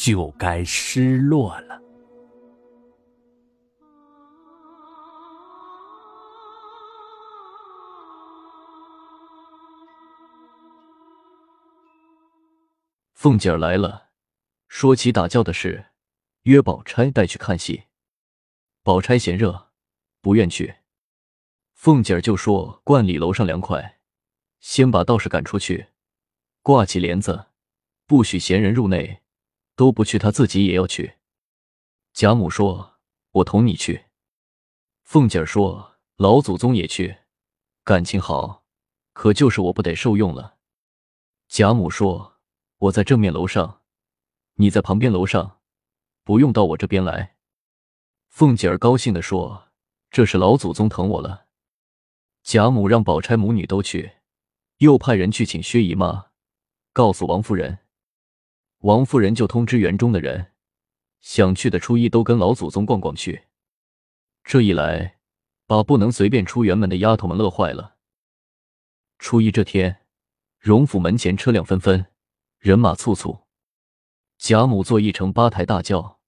就该失落了。凤姐儿来了，说起打醮的事，约宝钗带去看戏。宝钗嫌热，不愿去。凤姐儿就说：“观里楼上凉快。”先把道士赶出去，挂起帘子，不许闲人入内，都不去，他自己也要去。贾母说：“我同你去。”凤姐儿说：“老祖宗也去，感情好，可就是我不得受用了。”贾母说：“我在正面楼上，你在旁边楼上，不用到我这边来。”凤姐儿高兴的说：“这是老祖宗疼我了。”贾母让宝钗母女都去。又派人去请薛姨妈，告诉王夫人。王夫人就通知园中的人，想去的初一都跟老祖宗逛逛去。这一来，把不能随便出园门的丫头们乐坏了。初一这天，荣府门前车辆纷纷，人马簇簇。贾母坐一乘八抬大轿，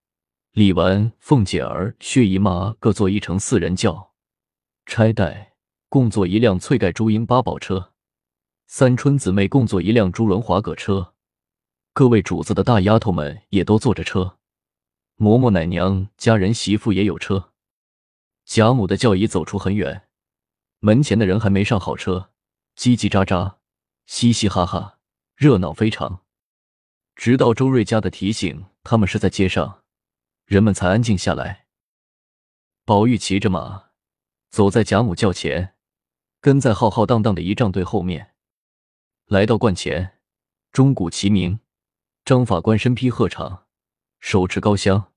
李纨、凤姐儿、薛姨妈各坐一乘四人轿，钗黛共坐一辆翠盖朱缨八宝车。三春姊妹共坐一辆朱轮华葛车，各位主子的大丫头们也都坐着车，嬷嬷奶娘家人媳妇也有车。贾母的轿已走出很远，门前的人还没上好车，叽叽喳喳，嘻嘻哈哈，热闹非常。直到周瑞家的提醒，他们是在街上，人们才安静下来。宝玉骑着马，走在贾母轿前，跟在浩浩荡荡的仪仗队后面。来到观前，钟鼓齐鸣，张法官身披鹤氅，手持高香，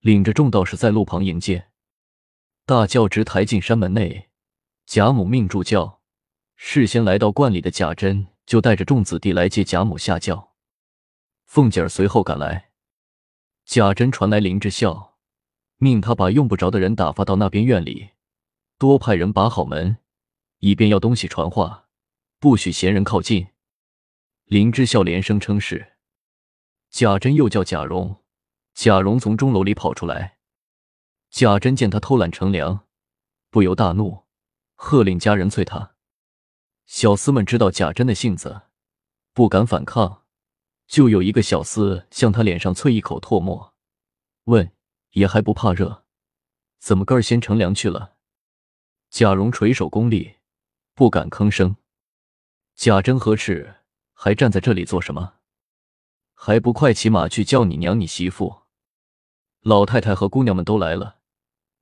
领着众道士在路旁迎接。大轿直抬进山门内，贾母命助轿。事先来到观里的贾珍就带着众子弟来接贾母下轿。凤姐儿随后赶来，贾珍传来林之孝，命他把用不着的人打发到那边院里，多派人把好门，以便要东西传话。不许闲人靠近。林之孝连声称是。贾珍又叫贾蓉，贾蓉从钟楼里跑出来。贾珍见他偷懒乘凉，不由大怒，喝令家人催他。小厮们知道贾珍的性子，不敢反抗，就有一个小厮向他脸上啐一口唾沫，问：“也还不怕热？怎么个儿先乘凉去了？”贾蓉垂手恭立，不敢吭声。贾珍呵斥：“还站在这里做什么？还不快骑马去叫你娘、你媳妇、老太太和姑娘们都来了，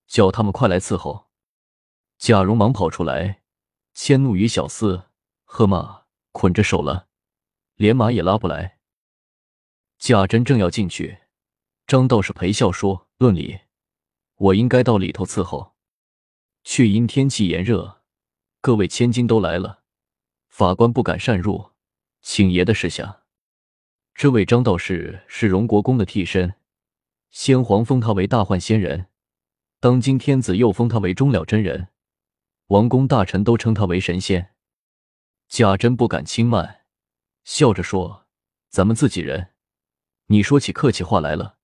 叫他们快来伺候。”贾蓉忙跑出来，迁怒于小厮，喝骂：“捆着手了，连马也拉不来。”贾珍正要进去，张道士陪笑说：“论理，我应该到里头伺候，却因天气炎热，各位千金都来了。”法官不敢擅入，请爷的示下。这位张道士是荣国公的替身，先皇封他为大幻仙人，当今天子又封他为终了真人，王公大臣都称他为神仙。贾珍不敢轻慢，笑着说：“咱们自己人，你说起客气话来了，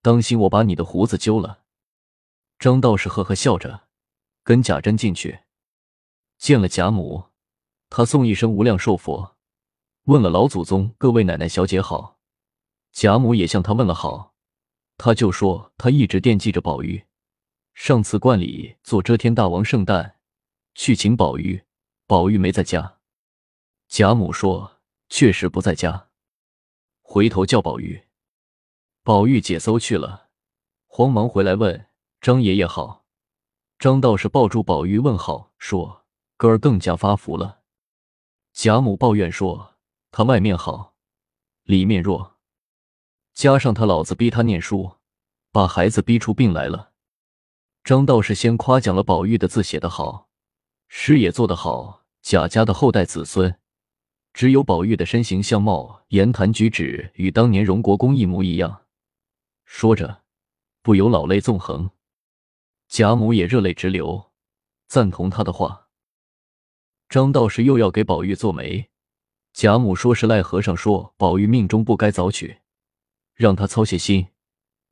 当心我把你的胡子揪了。”张道士呵呵笑着，跟贾珍进去，见了贾母。他送一声无量寿佛，问了老祖宗、各位奶奶、小姐好。贾母也向他问了好，他就说他一直惦记着宝玉。上次观里做遮天大王圣诞，去请宝玉，宝玉没在家。贾母说确实不在家，回头叫宝玉。宝玉解搜去了，慌忙回来问张爷爷好。张道士抱住宝玉问好，说哥儿更加发福了。贾母抱怨说：“他外面好，里面弱。”加上他老子逼他念书，把孩子逼出病来了。张道士先夸奖了宝玉的字写得好，诗也做得好，贾家的后代子孙，只有宝玉的身形相貌、言谈举止与当年荣国公一模一样。说着，不由老泪纵横。贾母也热泪直流，赞同他的话。张道士又要给宝玉做媒，贾母说是赖和尚说宝玉命中不该早娶，让他操些心，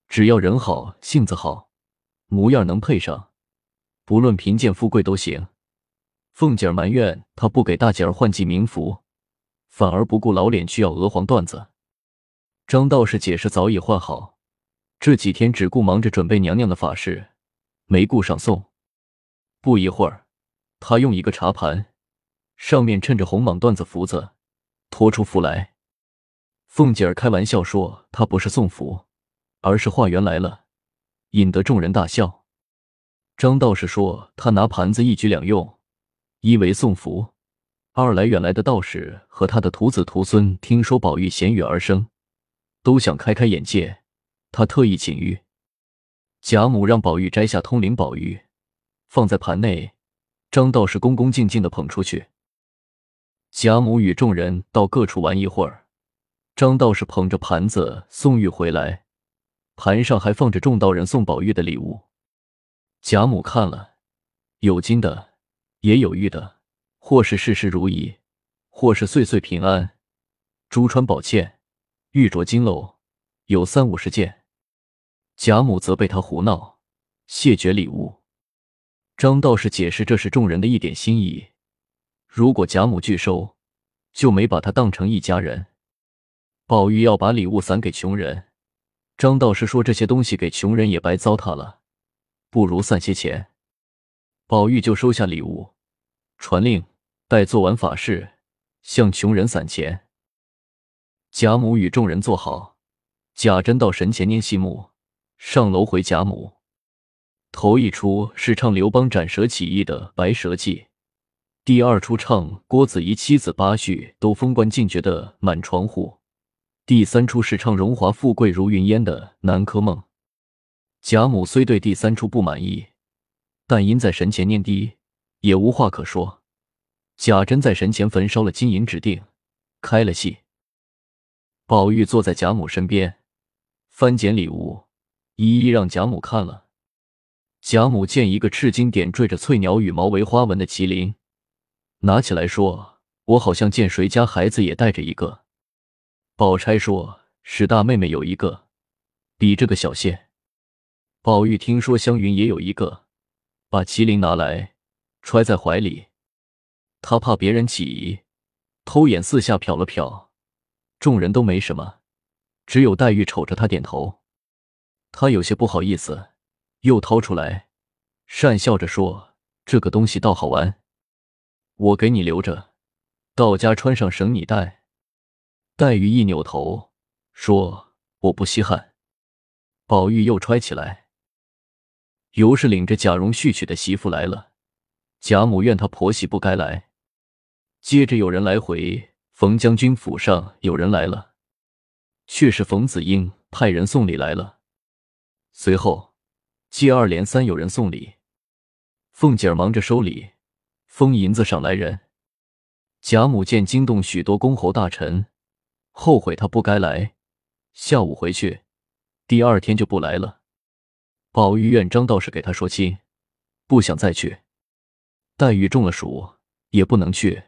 只要人好，性子好，模样能配上，不论贫贱富贵都行。凤姐儿埋怨他不给大姐儿换季名服，反而不顾老脸去要鹅黄缎子。张道士解释早已换好，这几天只顾忙着准备娘娘的法事。没顾上送，不一会儿，他用一个茶盘，上面衬着红蟒缎子福子，托出福来。凤姐儿开玩笑说：“他不是送福，而是化缘来了。”引得众人大笑。张道士说：“他拿盘子一举两用，一为送福，二来远来的道士和他的徒子徒孙听说宝玉衔玉而生，都想开开眼界，他特意请玉。”贾母让宝玉摘下通灵宝玉，放在盘内。张道士恭恭敬敬的捧出去。贾母与众人到各处玩一会儿，张道士捧着盘子送玉回来，盘上还放着众道人送宝玉的礼物。贾母看了，有金的，也有玉的，或是事事如意，或是岁岁平安，珠穿宝嵌，玉镯金镂，有三五十件。贾母责备他胡闹，谢绝礼物。张道士解释这是众人的一点心意，如果贾母拒收，就没把他当成一家人。宝玉要把礼物散给穷人，张道士说这些东西给穷人也白糟蹋了，不如散些钱。宝玉就收下礼物，传令待做完法事，向穷人散钱。贾母与众人坐好，贾珍到神前念戏目。上楼回贾母，头一出是唱刘邦斩蛇起义的《白蛇记》，第二出唱郭子仪妻子八婿都封官进爵的《满床户》，第三出是唱荣华富贵如云烟的《南柯梦》。贾母虽对第三出不满意，但因在神前念低，也无话可说。贾珍在神前焚烧了金银指定，开了戏。宝玉坐在贾母身边，翻捡礼物。一一让贾母看了，贾母见一个赤金点缀着翠鸟羽毛为花纹的麒麟，拿起来说：“我好像见谁家孩子也带着一个。”宝钗说：“史大妹妹有一个，比这个小些。”宝玉听说湘云也有一个，把麒麟拿来揣在怀里，他怕别人起疑，偷眼四下瞟了瞟，众人都没什么，只有黛玉瞅着他点头。他有些不好意思，又掏出来，讪笑着说：“这个东西倒好玩，我给你留着，到家穿上绳你戴。”黛玉一扭头说：“我不稀罕。”宝玉又揣起来。尤氏领着贾蓉续娶的媳妇来了，贾母怨她婆媳不该来。接着有人来回，冯将军府上有人来了，却是冯子英派人送礼来了。随后，接二连三有人送礼，凤姐儿忙着收礼，封银子赏来人。贾母见惊动许多公侯大臣，后悔她不该来。下午回去，第二天就不来了。宝玉愿张道士给他说亲，不想再去。黛玉中了暑，也不能去，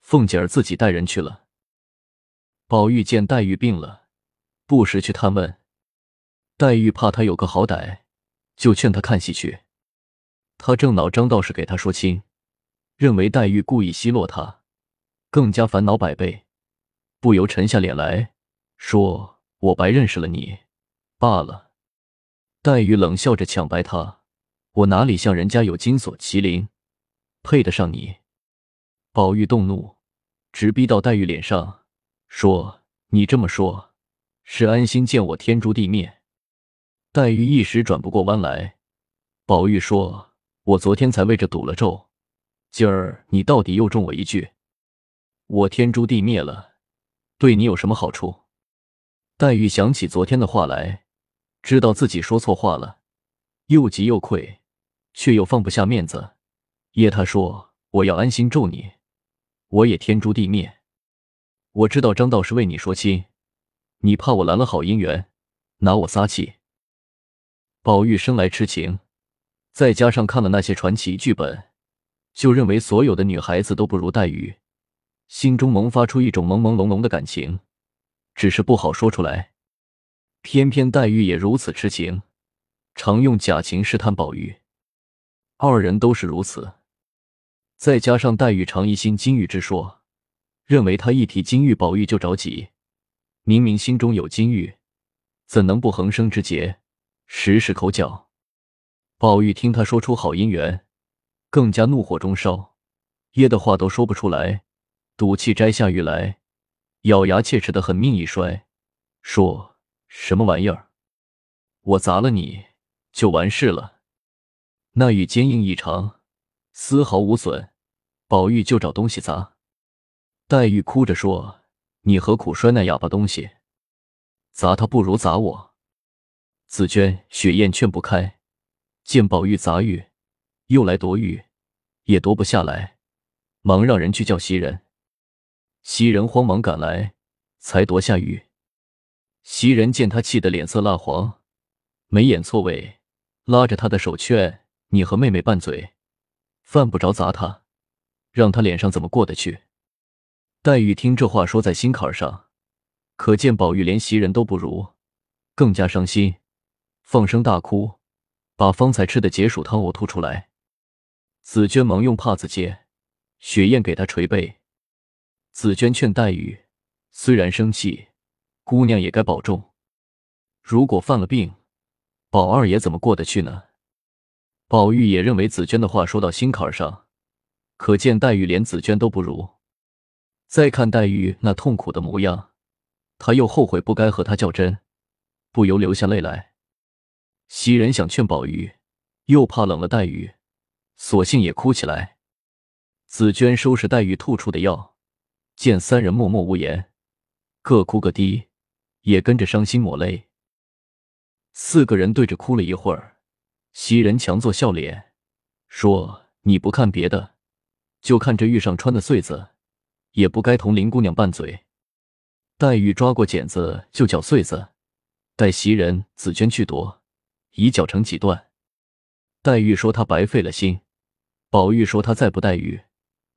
凤姐儿自己带人去了。宝玉见黛玉病了，不时去探问。黛玉怕他有个好歹，就劝他看戏去。他正恼张道士给他说亲，认为黛玉故意奚落他，更加烦恼百倍，不由沉下脸来说：“我白认识了你，罢了。”黛玉冷笑着抢白他：“我哪里像人家有金锁麒麟，配得上你？”宝玉动怒，直逼到黛玉脸上，说：“你这么说，是安心见我天诛地灭？”黛玉一时转不过弯来，宝玉说：“我昨天才为这赌了咒，今儿你到底又中我一句，我天诛地灭了，对你有什么好处？”黛玉想起昨天的话来，知道自己说错话了，又急又愧，却又放不下面子。叶他说：“我要安心咒你，我也天诛地灭。我知道张道是为你说亲，你怕我拦了好姻缘，拿我撒气。”宝玉生来痴情，再加上看了那些传奇剧本，就认为所有的女孩子都不如黛玉，心中萌发出一种朦朦胧胧的感情。只是不好说出来，偏偏黛玉也如此痴情，常用假情试探宝玉。二人都是如此，再加上黛玉常疑心金玉之说，认为他一提金玉，宝玉就着急。明明心中有金玉，怎能不横生枝节，时时口角？宝玉听他说出好姻缘，更加怒火中烧，噎的话都说不出来，赌气摘下玉来。咬牙切齿的狠命一摔，说什么玩意儿？我砸了你就完事了。那玉坚硬异常，丝毫无损。宝玉就找东西砸。黛玉哭着说：“你何苦摔那哑巴东西？砸他不如砸我。”紫娟、雪雁劝不开，见宝玉砸玉，又来夺玉，也夺不下来，忙让人去叫袭人。袭人慌忙赶来，才夺下玉。袭人见他气得脸色蜡黄，眉眼错位，拉着他的手劝：“你和妹妹拌嘴，犯不着砸他，让他脸上怎么过得去？”黛玉听这话说在心坎上，可见宝玉连袭人都不如，更加伤心，放声大哭，把方才吃的解暑汤呕吐出来。紫娟忙用帕子接，雪雁给她捶背。紫娟劝黛玉：“虽然生气，姑娘也该保重。如果犯了病，宝二爷怎么过得去呢？”宝玉也认为紫娟的话说到心坎上，可见黛玉连紫娟都不如。再看黛玉那痛苦的模样，他又后悔不该和她较真，不由流下泪来。袭人想劝宝玉，又怕冷了黛玉，索性也哭起来。紫娟收拾黛玉吐出的药。见三人默默无言，各哭各滴，也跟着伤心抹泪。四个人对着哭了一会儿，袭人强作笑脸，说：“你不看别的，就看这玉上穿的穗子，也不该同林姑娘拌嘴。”黛玉抓过剪子就绞穗子，待袭人、紫娟去夺，已绞成几段。黛玉说她白费了心，宝玉说他再不带玉，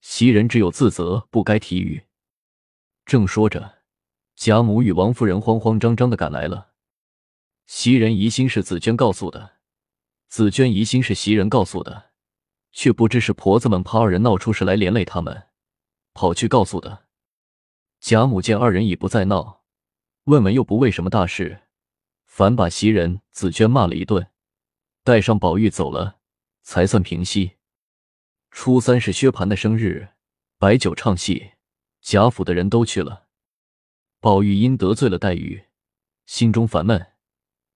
袭人只有自责，不该提玉。正说着，贾母与王夫人慌慌张张的赶来了。袭人疑心是紫娟告诉的，紫娟疑心是袭人告诉的，却不知是婆子们怕二人闹出事来连累他们，跑去告诉的。贾母见二人已不再闹，问问又不为什么大事，反把袭人、紫娟骂了一顿，带上宝玉走了，才算平息。初三是薛蟠的生日，摆酒唱戏。贾府的人都去了，宝玉因得罪了黛玉，心中烦闷，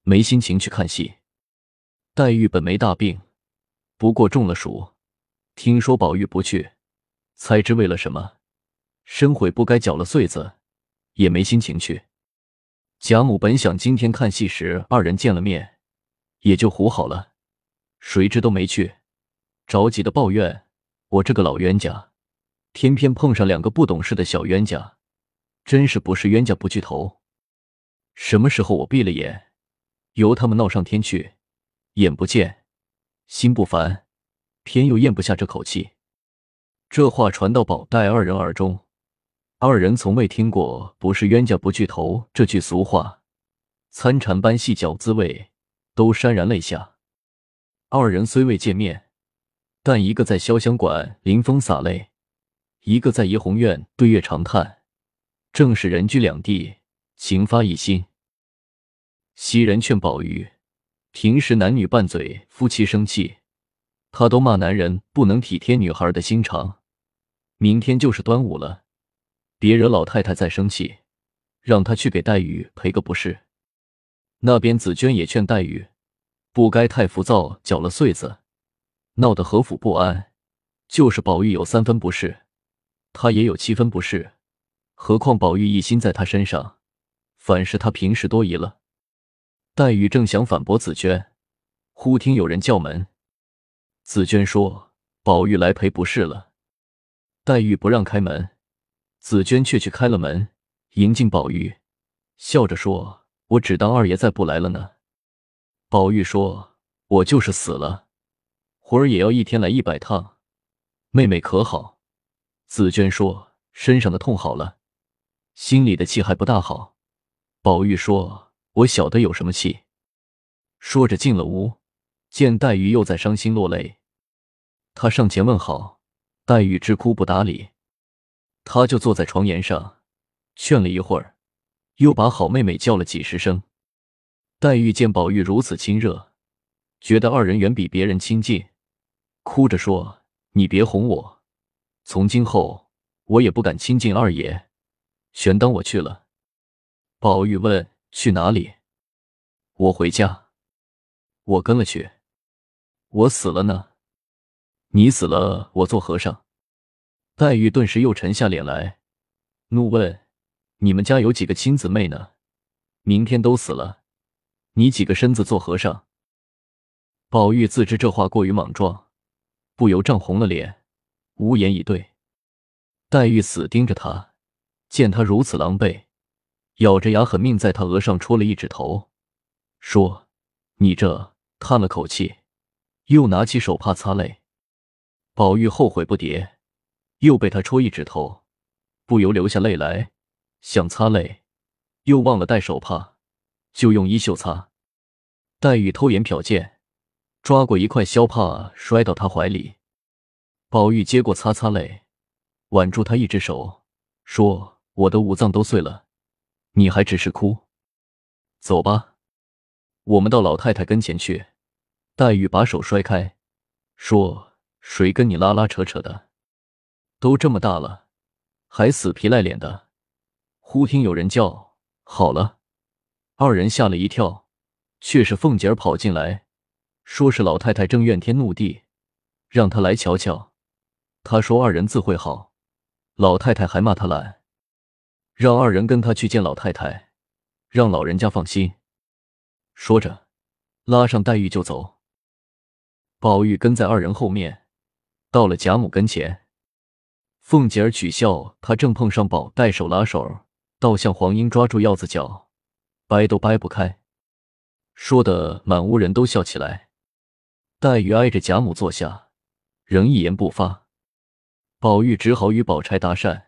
没心情去看戏。黛玉本没大病，不过中了暑，听说宝玉不去，猜知为了什么，深悔不该搅了穗子，也没心情去。贾母本想今天看戏时二人见了面，也就糊好了，谁知都没去，着急的抱怨：“我这个老冤家。”偏偏碰上两个不懂事的小冤家，真是不是冤家不聚头。什么时候我闭了眼，由他们闹上天去，眼不见，心不烦，偏又咽不下这口气。这话传到宝黛二人耳中，二人从未听过“不是冤家不聚头”这句俗话，参禅般细嚼滋味，都潸然泪下。二人虽未见面，但一个在潇湘馆临风洒泪。一个在怡红院对月长叹，正是人居两地，情发一心。袭人劝宝玉，平时男女拌嘴，夫妻生气，他都骂男人不能体贴女孩的心肠。明天就是端午了，别惹老太太再生气，让他去给黛玉赔个不是。那边紫娟也劝黛玉，不该太浮躁，搅了穗子，闹得何府不安。就是宝玉有三分不是。他也有七分不是，何况宝玉一心在他身上，反是他平时多疑了。黛玉正想反驳紫娟，忽听有人叫门。紫娟说：“宝玉来赔不是了。”黛玉不让开门，紫娟却去开了门，迎进宝玉，笑着说：“我只当二爷再不来了呢。”宝玉说：“我就是死了，活儿也要一天来一百趟。妹妹可好？”紫娟说：“身上的痛好了，心里的气还不大好。”宝玉说：“我晓得有什么气。”说着进了屋，见黛玉又在伤心落泪，他上前问好。黛玉只哭不搭理，他就坐在床沿上，劝了一会儿，又把好妹妹叫了几十声。黛玉见宝玉如此亲热，觉得二人远比别人亲近，哭着说：“你别哄我，从今后我也不敢亲近二爷，全当我去了。”宝玉问：“去哪里？”“我回家。”“我跟了去。”“我死了呢。”你死了，我做和尚。黛玉顿时又沉下脸来，怒问：“你们家有几个亲姊妹呢？明天都死了，你几个身子做和尚？”宝玉自知这话过于莽撞，不由涨红了脸，无言以对。黛玉死盯着他，见他如此狼狈，咬着牙狠命在他额上戳了一指头，说：“你这……”叹了口气，又拿起手帕擦泪。宝玉后悔不迭，又被他戳一指头，不由流下泪来，想擦泪，又忘了带手帕，就用衣袖擦。黛玉偷眼瞟见，抓过一块消帕摔到他怀里。宝玉接过擦擦泪，挽住他一只手，说：“我的五脏都碎了，你还只是哭？走吧，我们到老太太跟前去。”黛玉把手摔开，说。谁跟你拉拉扯扯的？都这么大了，还死皮赖脸的。忽听有人叫：“好了！”二人吓了一跳，却是凤姐儿跑进来，说是老太太正怨天怒地，让他来瞧瞧。他说二人自会好，老太太还骂他懒，让二人跟他去见老太太，让老人家放心。说着，拉上黛玉就走。宝玉跟在二人后面。到了贾母跟前，凤姐儿取笑他，正碰上宝黛手拉手，倒像黄莺抓住鹞子脚，掰都掰不开，说的满屋人都笑起来。黛玉挨着贾母坐下，仍一言不发。宝玉只好与宝钗搭讪，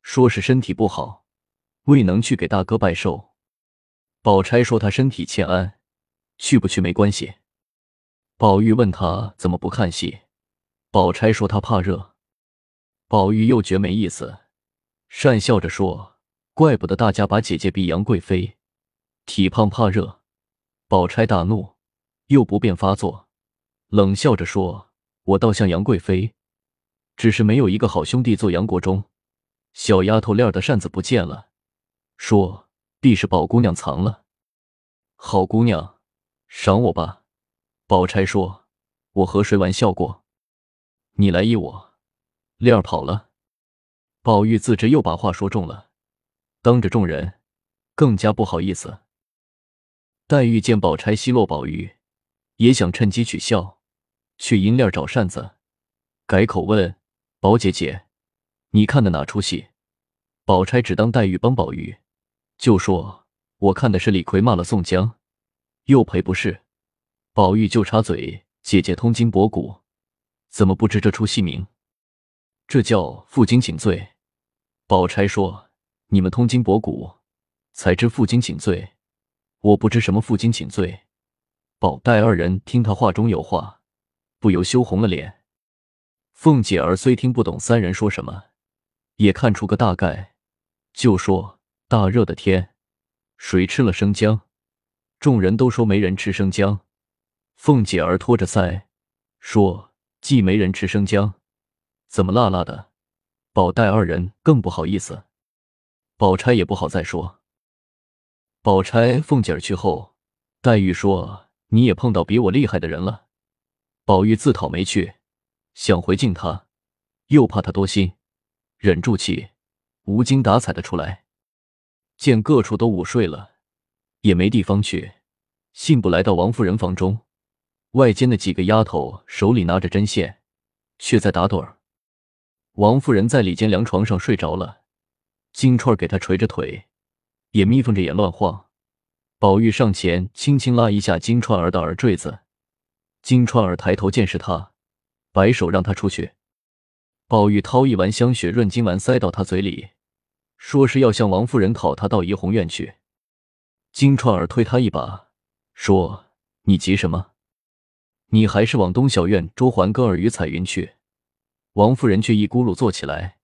说是身体不好，未能去给大哥拜寿。宝钗说她身体欠安，去不去没关系。宝玉问他怎么不看戏。宝钗说：“她怕热。”宝玉又觉没意思，讪笑着说：“怪不得大家把姐姐比杨贵妃，体胖怕热。”宝钗大怒，又不便发作，冷笑着说：“我倒像杨贵妃，只是没有一个好兄弟做杨国忠。”小丫头链的扇子不见了，说：“必是宝姑娘藏了。”好姑娘，赏我吧。宝钗说：“我和谁玩笑过？”你来依我，链儿跑了。宝玉自知又把话说重了，当着众人更加不好意思。黛玉见宝钗奚落宝玉，也想趁机取笑，去银链找扇子，改口问宝姐姐：“你看的哪出戏？”宝钗只当黛玉帮宝玉，就说：“我看的是李逵骂了宋江，又赔不是。”宝玉就插嘴：“姐姐通经博古。”怎么不知这出戏名？这叫负荆请罪。宝钗说：“你们通经博古，才知负荆请罪。我不知什么负荆请罪。”宝黛二人听他话中有话，不由羞红了脸。凤姐儿虽听不懂三人说什么，也看出个大概，就说：“大热的天，谁吃了生姜？”众人都说没人吃生姜。凤姐儿托着腮说。既没人吃生姜，怎么辣辣的？宝黛二人更不好意思，宝钗也不好再说。宝钗、凤姐儿去后，黛玉说：“你也碰到比我厉害的人了。”宝玉自讨没趣，想回敬他，又怕他多心，忍住气，无精打采的出来。见各处都午睡了，也没地方去，信步来到王夫人房中。外间的几个丫头手里拿着针线，却在打盹儿。王夫人在里间凉床上睡着了，金钏儿给她捶着腿，也眯缝着眼乱晃。宝玉上前轻轻拉一下金钏儿的耳坠子，金钏儿抬头见是他，摆手让他出去。宝玉掏一丸香雪润金丸塞到他嘴里，说是要向王夫人讨他到怡红院去。金钏儿推他一把，说：“你急什么？你还是往东小院捉环哥儿与彩云去。”王夫人却一咕噜坐起来，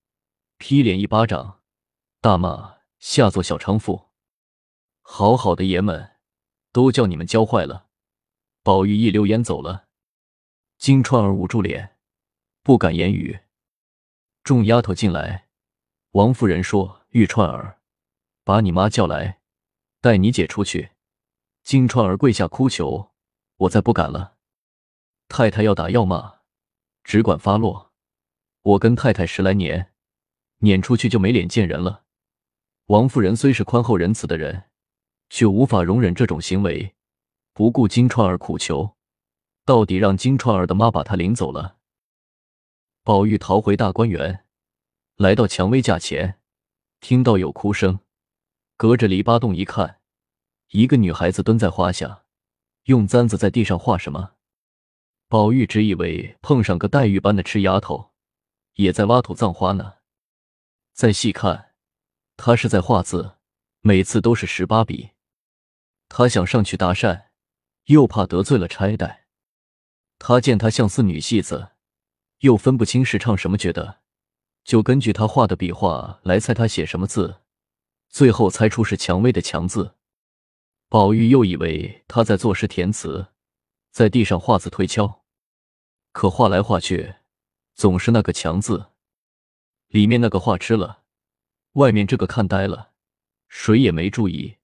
劈脸一巴掌，大骂：“下作小娼妇！好好的爷们，都叫你们教坏了！”宝玉一溜烟走了。金钏儿捂住脸，不敢言语。众丫头进来，王夫人说：“玉钏儿，把你妈叫来，带你姐出去。”金钏儿跪下哭求：“我再不敢了，太太要打要骂，只管发落。”我跟太太十来年，撵出去就没脸见人了。王夫人虽是宽厚仁慈的人，却无法容忍这种行为，不顾金钏儿苦求，到底让金钏儿的妈把她领走了。宝玉逃回大观园，来到蔷薇架前，听到有哭声，隔着篱笆洞一看，一个女孩子蹲在花下，用簪子在地上画什么。宝玉只以为碰上个黛玉般的痴丫头。也在挖土葬花呢。再细看，她是在画字，每次都是十八笔。他想上去搭讪，又怕得罪了差代。他见他像似女戏子，又分不清是唱什么，觉得就根据他画的笔画来猜他写什么字，最后猜出是蔷薇的蔷字。宝玉又以为他在作诗填词，在地上画字推敲，可画来画去。总是那个“强”字，里面那个画吃了，外面这个看呆了，谁也没注意。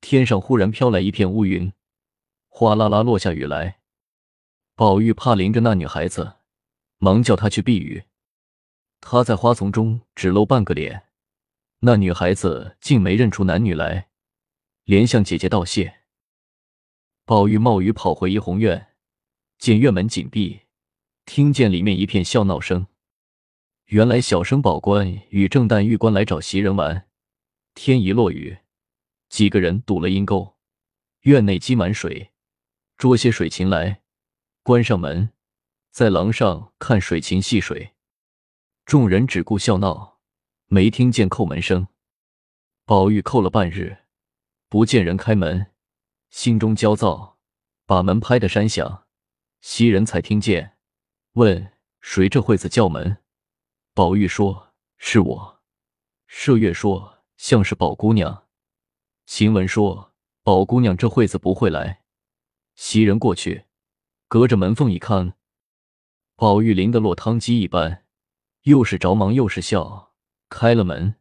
天上忽然飘来一片乌云，哗啦啦落下雨来。宝玉怕淋着那女孩子，忙叫她去避雨。他在花丛中只露半个脸，那女孩子竟没认出男女来，连向姐姐道谢。宝玉冒雨跑回怡红院，见院门紧闭。听见里面一片笑闹声，原来小生宝官与正旦玉官来找袭人玩。天一落雨，几个人堵了阴沟，院内积满水，捉些水禽来，关上门，在廊上看水禽戏水。众人只顾笑闹，没听见叩门声。宝玉叩了半日，不见人开门，心中焦躁，把门拍得山响。袭人才听见。问谁这会子叫门？宝玉说：“是我。”麝月说：“像是宝姑娘。”晴雯说：“宝姑娘这会子不会来。”袭人过去，隔着门缝一看，宝玉淋得落汤鸡一般，又是着忙又是笑，开了门。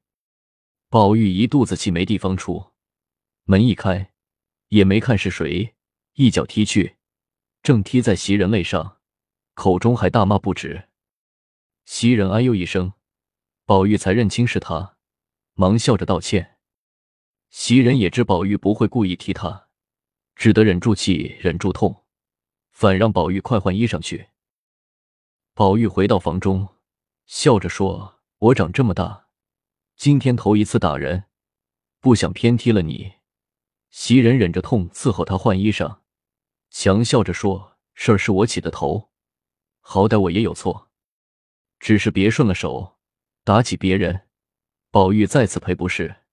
宝玉一肚子气没地方出，门一开，也没看是谁，一脚踢去，正踢在袭人肋上。口中还大骂不止，袭人哎呦一声，宝玉才认清是他，忙笑着道歉。袭人也知宝玉不会故意踢他，只得忍住气，忍住痛，反让宝玉快换衣裳去。宝玉回到房中，笑着说：“我长这么大，今天头一次打人，不想偏踢了你。”袭人忍着痛伺候他换衣裳，强笑着说：“事儿是我起的头。”好歹我也有错，只是别顺了手，打起别人。宝玉再次赔不是，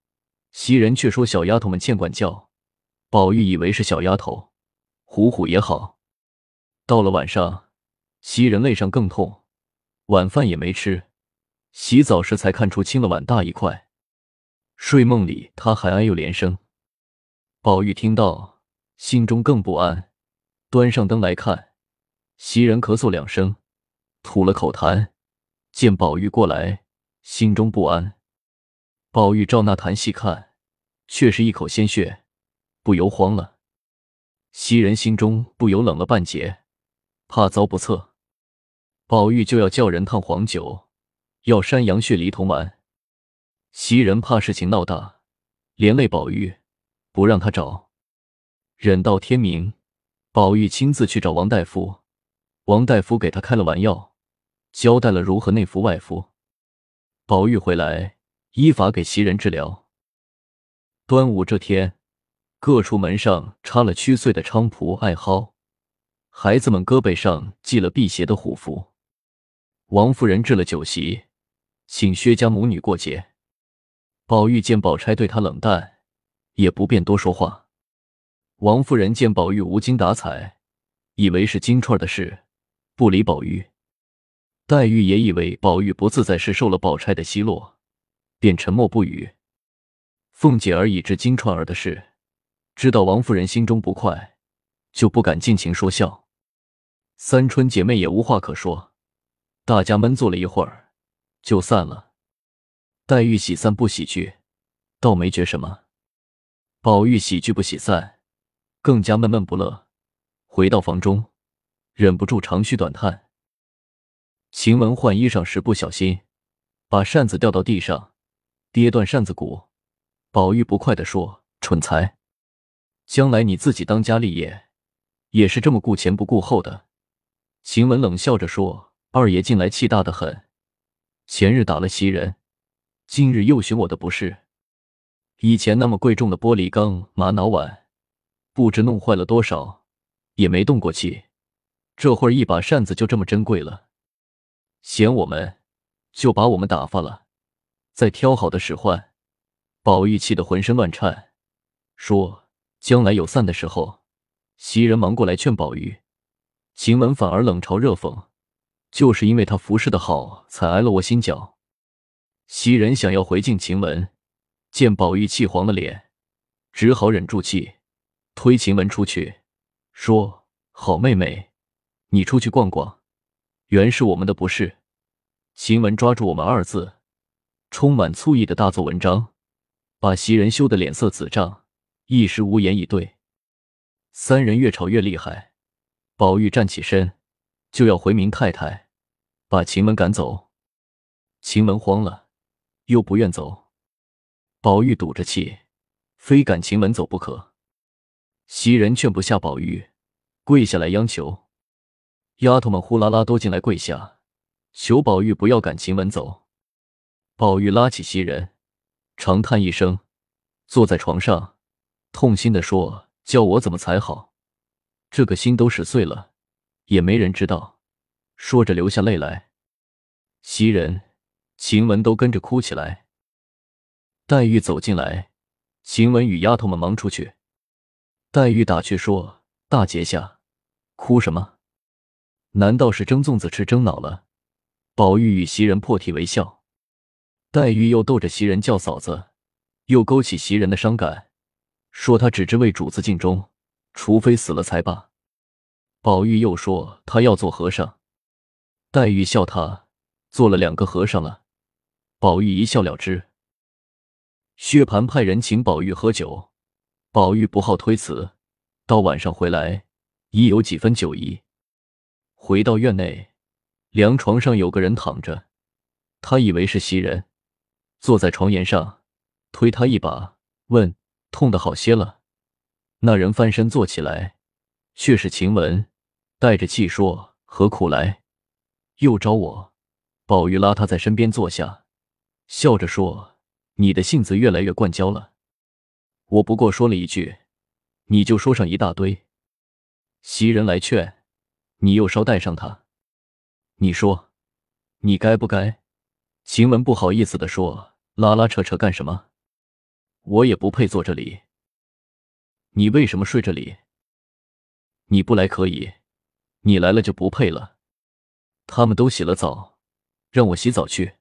袭人却说小丫头们欠管教。宝玉以为是小丫头，唬唬也好。到了晚上，袭人肋上更痛，晚饭也没吃，洗澡时才看出青了碗大一块。睡梦里他还哎呦连声，宝玉听到，心中更不安，端上灯来看。袭人咳嗽两声，吐了口痰，见宝玉过来，心中不安。宝玉照那痰细看，却是一口鲜血，不由慌了。袭人心中不由冷了半截，怕遭不测。宝玉就要叫人烫黄酒，要山羊血梨同丸。袭人怕事情闹大，连累宝玉，不让他找。忍到天明，宝玉亲自去找王大夫，王大夫给他开了丸药，交代了如何内服外服。宝玉回来，依法给袭人治疗。端午这天，各处门上插了曲穗的菖蒲、艾蒿，孩子们胳膊上系了辟邪的虎符。王夫人置了酒席，请薛家母女过节。宝玉见宝钗对他冷淡，也不便多说话。王夫人见宝玉无精打采，以为是金钏的事，不理宝玉。黛玉也以为宝玉不自在是受了宝钗的奚落，便沉默不语。凤姐儿已知金钏儿的事，知道王夫人心中不快，就不敢尽情说笑。三春姐妹也无话可说，大家闷坐了一会儿，就散了。黛玉喜散不喜聚，倒没觉什么；宝玉喜聚不喜散，更加闷闷不乐。回到房中，忍不住长吁短叹。晴雯换衣裳时不小心，把扇子掉到地上，跌断扇子骨。宝玉不快地说：“蠢材，将来你自己当家立业，也是这么顾前不顾后的。”晴雯冷笑着说：“二爷近来气大的很，前日打了袭人，今日又寻我的不是。以前那么贵重的玻璃缸、玛瑙碗，不知弄坏了多少，也没动过气。这会儿一把扇子就这么珍贵了，嫌我们，就把我们打发了，再挑好的使唤。”宝玉气得浑身乱颤，说：“将来有散的时候。”袭人忙过来劝宝玉，晴雯反而冷嘲热讽：“就是因为他服侍的好，才挨了我心脚。”袭人想要回敬晴雯，见宝玉气黄了脸，只好忍住气，推晴雯出去，说：“好妹妹，你出去逛逛，原是我们的不是。”晴雯抓住“我们”二字，充满醋意的大做文章。把袭人羞得脸色紫胀，一时无言以对。三人越吵越厉害，宝玉站起身就要回明太太，把晴雯赶走。晴雯慌了，又不愿走。宝玉赌着气，非赶晴雯走不可。袭人劝不下宝玉，跪下来央求。丫头们呼啦啦都进来跪下，求宝玉不要赶晴雯走。宝玉拉起袭人。长叹一声，坐在床上，痛心的说：“叫我怎么才好？这个心都使碎了，也没人知道。”说着流下泪来。袭人、晴雯都跟着哭起来。黛玉走进来，晴雯与丫头们忙出去。黛玉打趣说：“大节下，哭什么？难道是蒸粽子吃蒸恼了？”宝玉与袭人破涕为笑。黛玉又逗着袭人叫嫂子，又勾起袭人的伤感，说他只知为主子尽忠，除非死了才罢。宝玉又说他要做和尚，黛玉笑他做了两个和尚了。宝玉一笑了之。薛蟠派人请宝玉喝酒，宝玉不好推辞，到晚上回来已有几分酒意。回到院内，凉床上有个人躺着，他以为是袭人。坐在床沿上，推他一把，问：“痛的好些了？”那人翻身坐起来，却是晴雯，带着气说：“何苦来？”又招我。宝玉拉他在身边坐下，笑着说：“你的性子越来越惯娇了。我不过说了一句，你就说上一大堆。袭人来劝，你又捎带上他。你说，你该不该？”晴雯不好意思的说：“拉拉扯扯干什么？我也不配坐这里。你为什么睡这里？你不来可以，你来了就不配了。他们都洗了澡，让我洗澡去。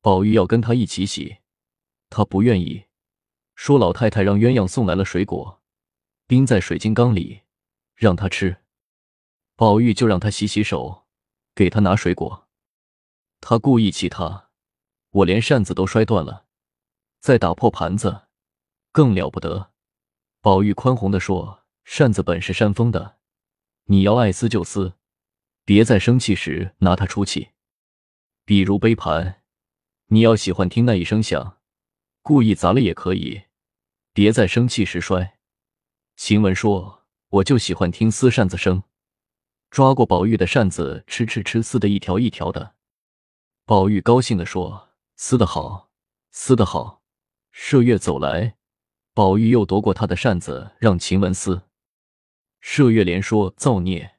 宝玉要跟他一起洗，他不愿意，说老太太让鸳鸯送来了水果，冰在水晶缸里，让他吃。宝玉就让他洗洗手，给他拿水果。他故意气他。”我连扇子都摔断了，再打破盘子，更了不得。宝玉宽宏的说：“扇子本是扇风的，你要爱撕就撕，别在生气时拿它出气。比如杯盘，你要喜欢听那一声响，故意砸了也可以，别再生气时摔。晴雯说：“我就喜欢听撕扇子声。”抓过宝玉的扇子，哧哧哧撕的一条一条的。宝玉高兴的说：“撕得好，撕得好！”麝月走来，宝玉又夺过他的扇子，让晴雯撕。麝月连说造孽，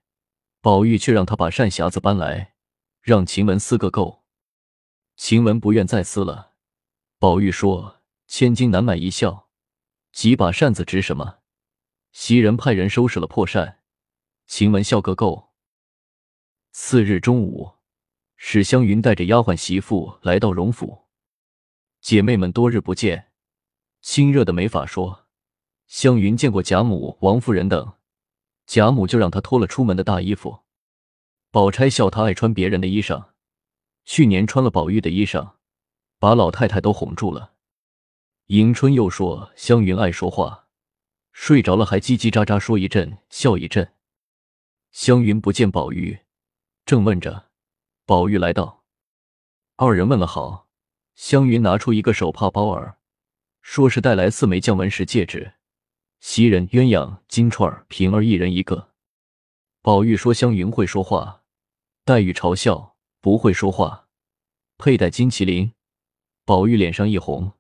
宝玉却让他把扇匣子搬来，让晴雯撕个够。晴雯不愿再撕了。宝玉说：“千金难买一笑，几把扇子值什么？”袭人派人收拾了破扇。晴雯笑个够。次日中午，史湘云带着丫鬟媳妇来到荣府，姐妹们多日不见，亲热的没法说。湘云见过贾母、王夫人等，贾母就让她脱了出门的大衣服。宝钗笑她爱穿别人的衣裳，去年穿了宝玉的衣裳，把老太太都哄住了。迎春又说湘云爱说话，睡着了还叽叽喳喳说一阵，笑一阵。湘云不见宝玉，正问着，宝玉来到，二人问了好。湘云拿出一个手帕包儿，说是带来四枚降文石戒指，袭人、鸳鸯、金钏、平儿一人一个。宝玉说湘云会说话，黛玉嘲笑不会说话，佩戴金麒麟。宝玉脸上一红，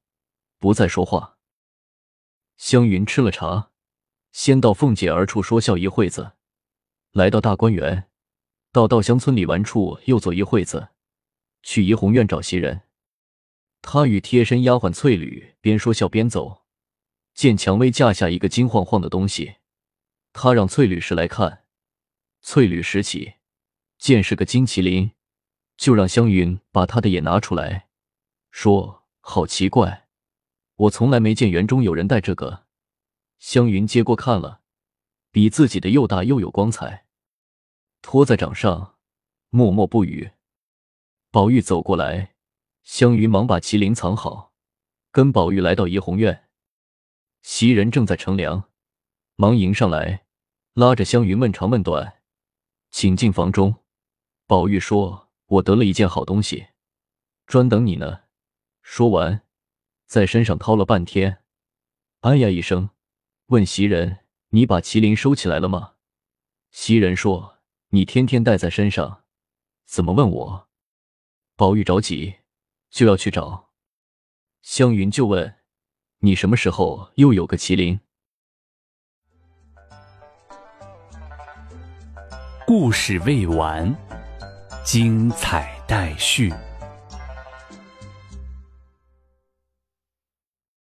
不再说话。湘云吃了茶，先到凤姐儿处说笑一会子。来到大观园，到稻香村里玩处又坐一会子，去怡红院找袭人。他与贴身丫鬟翠缕边说笑边走，见蔷薇架下一个金晃晃的东西，他让翠缕拾来看。翠缕拾起，见是个金麒麟，就让湘云把他的也拿出来，说：“好奇怪，我从来没见园中有人戴这个。”湘云接过看了，比自己的又大又有光彩。托在掌上，默默不语。宝玉走过来，湘云忙把麒麟藏好，跟宝玉来到怡红院。袭人正在乘凉，忙迎上来，拉着湘云问长问短，请进房中。宝玉说：“我得了一件好东西，专等你呢。”说完，在身上掏了半天，哎呀一声，问袭人：“你把麒麟收起来了吗？”袭人说。你天天带在身上，怎么问我？宝玉着急，就要去找湘云，就问你什么时候又有个麒麟？故事未完，精彩待续。